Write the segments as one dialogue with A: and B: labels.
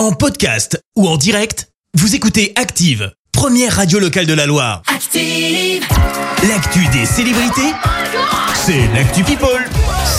A: En podcast ou en direct, vous écoutez Active, première radio locale de la Loire.
B: Active.
A: L'actu des célébrités, c'est l'actu People.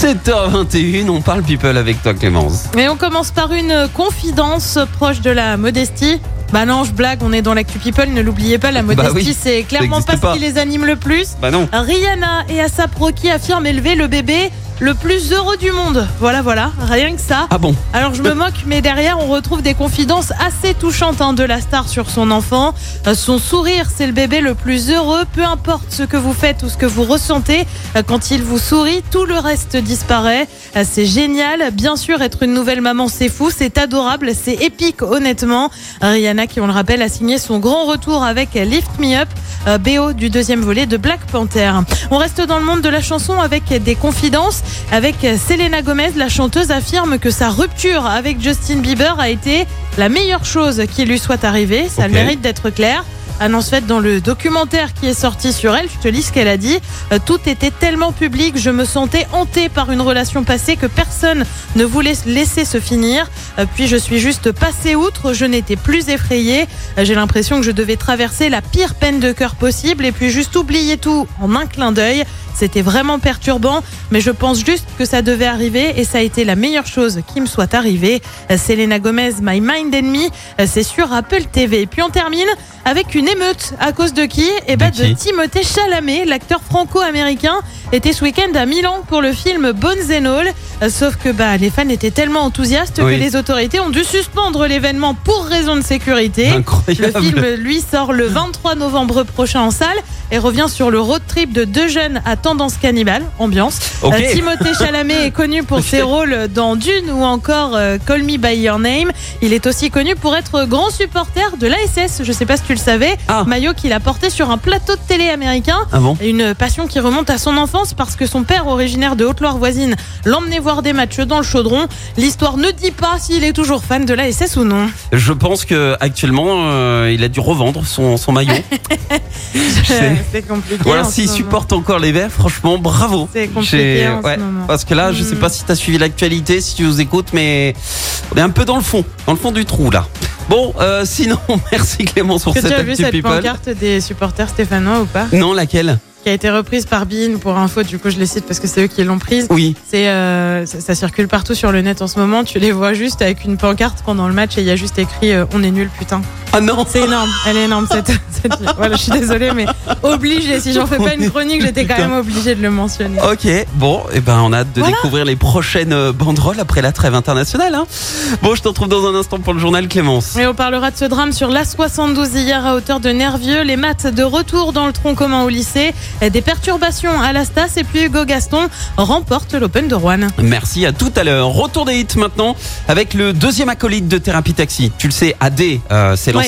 C: 7h21, on parle people avec toi Clémence.
D: Et on commence par une confidence proche de la modestie. Bah non, je blague, on est dans l'actu people, ne l'oubliez pas, la modestie
C: Bah oui,
D: c'est clairement
C: ça
D: pas,
C: existe pas.
D: ce qui les anime le plus.
C: Bah non.
D: Rihanna et Asap Rocky affirment élever le bébé le plus heureux du monde. Voilà, voilà, rien que ça.
C: Ah bon
D: Alors je me moque, mais derrière on retrouve des confidences assez touchantes hein, de la star sur son enfant. Euh, Son sourire, c'est le bébé le plus heureux. Peu importe ce que vous faites ou ce que vous ressentez, euh, quand il vous sourit, tout le reste disparaît. Euh, C'est génial. Bien sûr, être une nouvelle maman, c'est fou, c'est adorable, c'est épique, honnêtement. Rihanna, qui on le rappelle, a signé son grand retour avec Lift Me Up. BO du deuxième volet de Black Panther. On reste dans le monde de la chanson avec des confidences. Avec Selena Gomez, la chanteuse affirme que sa rupture avec Justin Bieber a été la meilleure chose qui lui soit arrivée. Ça mérite d'être clair. Annonce faite dans le documentaire qui est sorti sur elle. Je te lis ce qu'elle a dit. Euh, Tout était tellement public, je me sentais hantée par une relation passée que personne ne voulait laisser se finir. Euh, Puis je suis juste passée outre, je n'étais plus effrayée. Euh, J'ai l'impression que je devais traverser la pire peine de cœur possible et puis juste oublier tout en un clin d'œil. C'était vraiment perturbant, mais je pense juste que ça devait arriver et ça a été la meilleure chose qui me soit arrivée. Selena Gomez, My Mind Enemy, c'est sur Apple TV. Et puis on termine avec une émeute. À cause de qui? Eh ben
C: De
D: Timothée Chalamet, l'acteur franco-américain, était ce week-end à Milan pour le film Bones and All. Euh, Sauf que bah, les fans étaient tellement enthousiastes
C: Oui.
D: que les autorités ont dû suspendre l'événement pour raison de sécurité.
C: Incroyable.
D: Le film, lui, sort le 23 novembre prochain en salle et revient sur le road trip de deux jeunes à tendance cannibale, ambiance.
C: Ok.
D: Euh, Timothée Chalamet est connu pour ses rôles dans Dune ou encore euh, Call Me By Your Name. Il est aussi connu pour être grand supporter de l'ASS, je sais pas si tu le savais,
C: Ah.
D: maillot qu'il a porté sur un plateau de télé américain.
C: Ah bon
D: Une passion qui remonte à son enfance parce que son père, originaire de Haute-Loire voisine, l'emmenait voir des matchs dans le chaudron. L'histoire ne dit pas s'il est toujours fan de l'ASS ou non.
C: Je pense que actuellement euh, il a dû revendre son, son maillot.
D: C'est compliqué. Ce
C: s'il supporte encore les verts, franchement bravo.
D: C'est compliqué ce moment.
C: Parce que là, je sais
D: Mm.
C: pas si tu as suivi l'actualité, si tu nous écoutes, mais on est un peu dans le fond, dans le fond du trou là. Bon, euh, sinon, merci Clément sur
D: Est-ce que
C: cette
D: tu as vu
C: actu
D: cette
C: people.
D: pancarte des supporters stéphanois ou pas
C: Non, laquelle
D: Qui a été reprise par Bein pour info, du coup je les cite parce que c'est eux qui l'ont prise.
C: Oui.
D: C'est euh, ça, ça circule partout sur le net en ce moment. Tu les vois juste avec une pancarte pendant le match et il y a juste écrit euh, on est nul putain.
C: Ah non
D: C'est énorme, elle est énorme cette. cette... Voilà, je suis désolée mais obligée. Si j'en fais pas une chronique, j'étais quand même obligée de le mentionner.
C: Ok, bon, et ben on a hâte de
D: Voilà.
C: découvrir les prochaines euh, banderoles après la trêve internationale. Hein. Bon, je te retrouve dans un instant pour le journal Clémence.
D: Et on parlera de ce drame sur l'A72 hier à hauteur de Nervieux. Les maths de retour dans le tronc commun au lycée. Des perturbations à la Stas et puis Hugo Gaston remporte l'Open de Rouen.
C: Merci, à tout à l'heure. Retour des hits maintenant avec le deuxième acolyte de Thérapie Taxi. Tu le sais, AD euh, s'est lancé